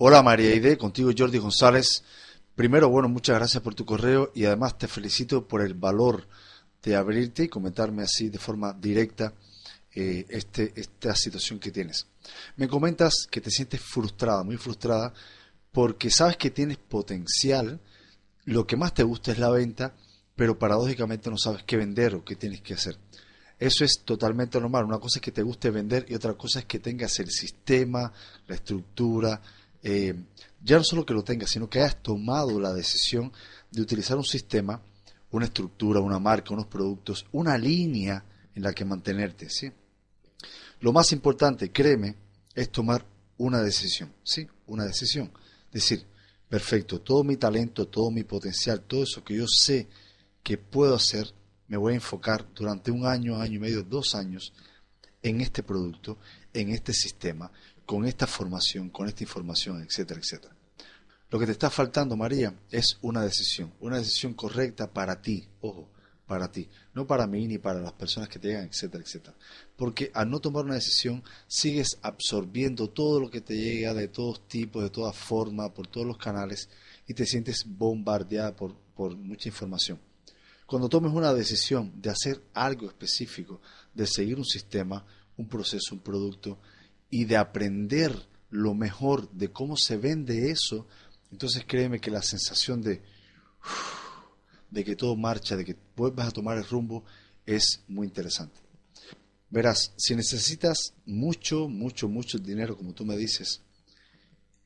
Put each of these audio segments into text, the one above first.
Hola María Ide, contigo Jordi González. Primero, bueno, muchas gracias por tu correo y además te felicito por el valor de abrirte y comentarme así de forma directa eh, este, esta situación que tienes. Me comentas que te sientes frustrada, muy frustrada, porque sabes que tienes potencial, lo que más te gusta es la venta, pero paradójicamente no sabes qué vender o qué tienes que hacer. Eso es totalmente normal. Una cosa es que te guste vender y otra cosa es que tengas el sistema, la estructura, eh, ya no solo que lo tengas, sino que hayas tomado la decisión de utilizar un sistema, una estructura, una marca, unos productos, una línea en la que mantenerte, ¿sí? Lo más importante, créeme, es tomar una decisión, ¿sí? Una decisión. Decir, perfecto, todo mi talento, todo mi potencial, todo eso que yo sé que puedo hacer, me voy a enfocar durante un año, año y medio, dos años en este producto, en este sistema, con esta formación, con esta información, etcétera, etcétera. Lo que te está faltando, María, es una decisión, una decisión correcta para ti, ojo, para ti, no para mí ni para las personas que te llegan, etcétera, etcétera. Porque al no tomar una decisión, sigues absorbiendo todo lo que te llega de todos tipos, de todas formas, por todos los canales, y te sientes bombardeada por, por mucha información. Cuando tomes una decisión de hacer algo específico, de seguir un sistema, un proceso, un producto, y de aprender lo mejor de cómo se vende eso, entonces créeme que la sensación de, de que todo marcha, de que vuelvas a tomar el rumbo, es muy interesante. Verás, si necesitas mucho, mucho, mucho dinero, como tú me dices,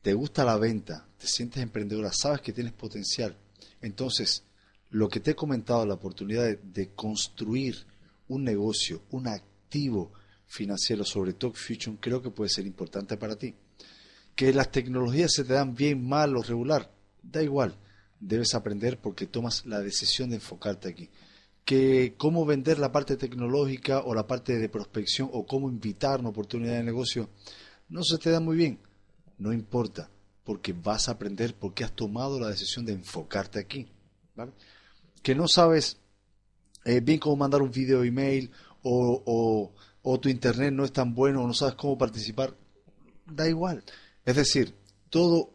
te gusta la venta, te sientes emprendedora, sabes que tienes potencial, entonces lo que te he comentado, la oportunidad de, de construir un negocio, un activo, financiero sobre Talk Fusion creo que puede ser importante para ti. Que las tecnologías se te dan bien, mal o regular, da igual, debes aprender porque tomas la decisión de enfocarte aquí. Que cómo vender la parte tecnológica o la parte de prospección o cómo invitar una oportunidad de negocio no se te da muy bien, no importa, porque vas a aprender porque has tomado la decisión de enfocarte aquí. Que no sabes eh, bien cómo mandar un video email o o tu internet no es tan bueno o no sabes cómo participar, da igual. Es decir, todo,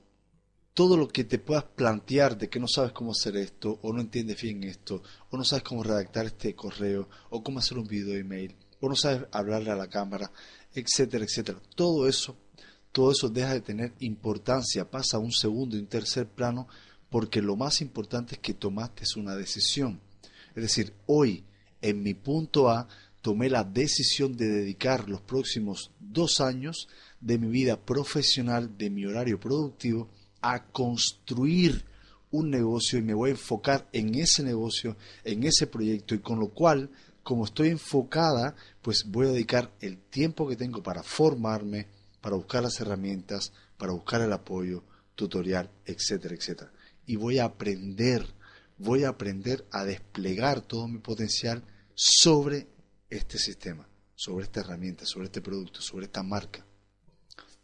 todo lo que te puedas plantear de que no sabes cómo hacer esto, o no entiendes bien esto, o no sabes cómo redactar este correo, o cómo hacer un video email, o no sabes hablarle a la cámara, etcétera, etcétera. Todo eso, todo eso deja de tener importancia, pasa a un segundo y un tercer plano, porque lo más importante es que tomaste una decisión. Es decir, hoy, en mi punto A, tomé la decisión de dedicar los próximos dos años de mi vida profesional, de mi horario productivo, a construir un negocio y me voy a enfocar en ese negocio, en ese proyecto y con lo cual, como estoy enfocada, pues voy a dedicar el tiempo que tengo para formarme, para buscar las herramientas, para buscar el apoyo, tutorial, etcétera, etcétera. Y voy a aprender, voy a aprender a desplegar todo mi potencial sobre este sistema, sobre esta herramienta, sobre este producto, sobre esta marca.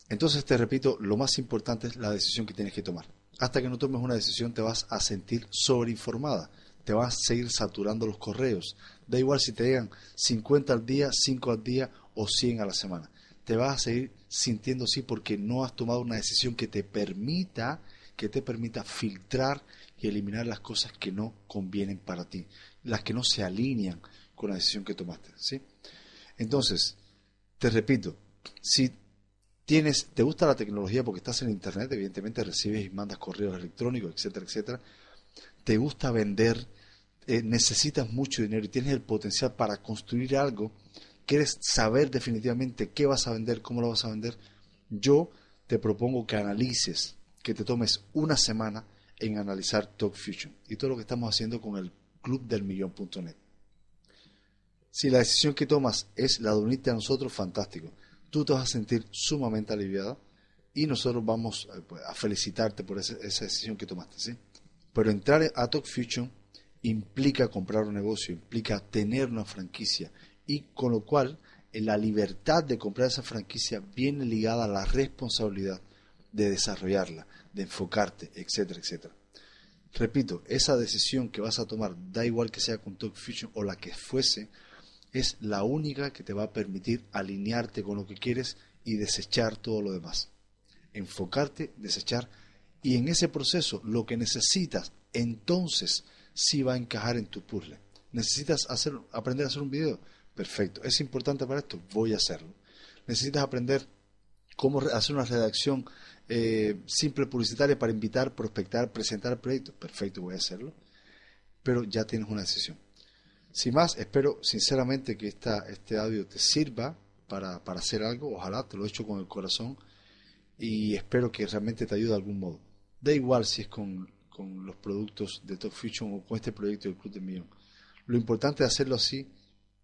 Entonces te repito, lo más importante es la decisión que tienes que tomar. Hasta que no tomes una decisión te vas a sentir sobreinformada, te vas a seguir saturando los correos. Da igual si te llegan 50 al día, 5 al día o 100 a la semana. Te vas a seguir sintiendo así porque no has tomado una decisión que te permita que te permita filtrar y eliminar las cosas que no convienen para ti, las que no se alinean con la decisión que tomaste. ¿sí? Entonces, te repito, si tienes, te gusta la tecnología porque estás en internet, evidentemente recibes y mandas correos electrónicos, etcétera, etcétera, te gusta vender, eh, necesitas mucho dinero y tienes el potencial para construir algo, quieres saber definitivamente qué vas a vender, cómo lo vas a vender, yo te propongo que analices, que te tomes una semana en analizar Talk Fusion y todo lo que estamos haciendo con el club del millón.net. Si la decisión que tomas es la de unirte a nosotros, fantástico. Tú te vas a sentir sumamente aliviada y nosotros vamos eh, pues, a felicitarte por esa, decisión que tomaste. Pero entrar a Talk Fusion implica comprar un negocio, implica tener una franquicia y con lo cual la libertad de comprar esa franquicia viene ligada a la responsabilidad de desarrollarla, de enfocarte, etcétera, etcétera. Repito, esa decisión que vas a tomar, da igual que sea con Talk Fusion o la que fuese, es la única que te va a permitir alinearte con lo que quieres y desechar todo lo demás. enfocarte, desechar y en ese proceso lo que necesitas entonces sí va a encajar en tu puzzle. ¿Necesitas hacer, aprender a hacer un video? Perfecto. ¿Es importante para esto? Voy a hacerlo. ¿Necesitas aprender cómo hacer una redacción eh, simple publicitaria para invitar, prospectar, presentar proyectos? Perfecto, voy a hacerlo. Pero ya tienes una decisión. Sin más, espero sinceramente que esta, este audio te sirva para, para hacer algo. Ojalá te lo he hecho con el corazón y espero que realmente te ayude de algún modo. Da igual si es con, con los productos de Top Fusion o con este proyecto del Club de Millón. Lo importante de hacerlo así,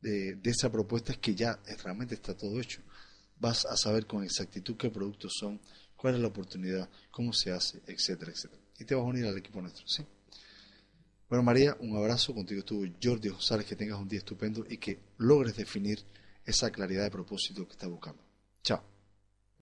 de, de esa propuesta, es que ya realmente está todo hecho. Vas a saber con exactitud qué productos son, cuál es la oportunidad, cómo se hace, etcétera, etcétera. Y te vas a unir al equipo nuestro, ¿sí? Bueno, María, un abrazo. Contigo estuvo Jordi González. Que tengas un día estupendo y que logres definir esa claridad de propósito que estás buscando. Chao.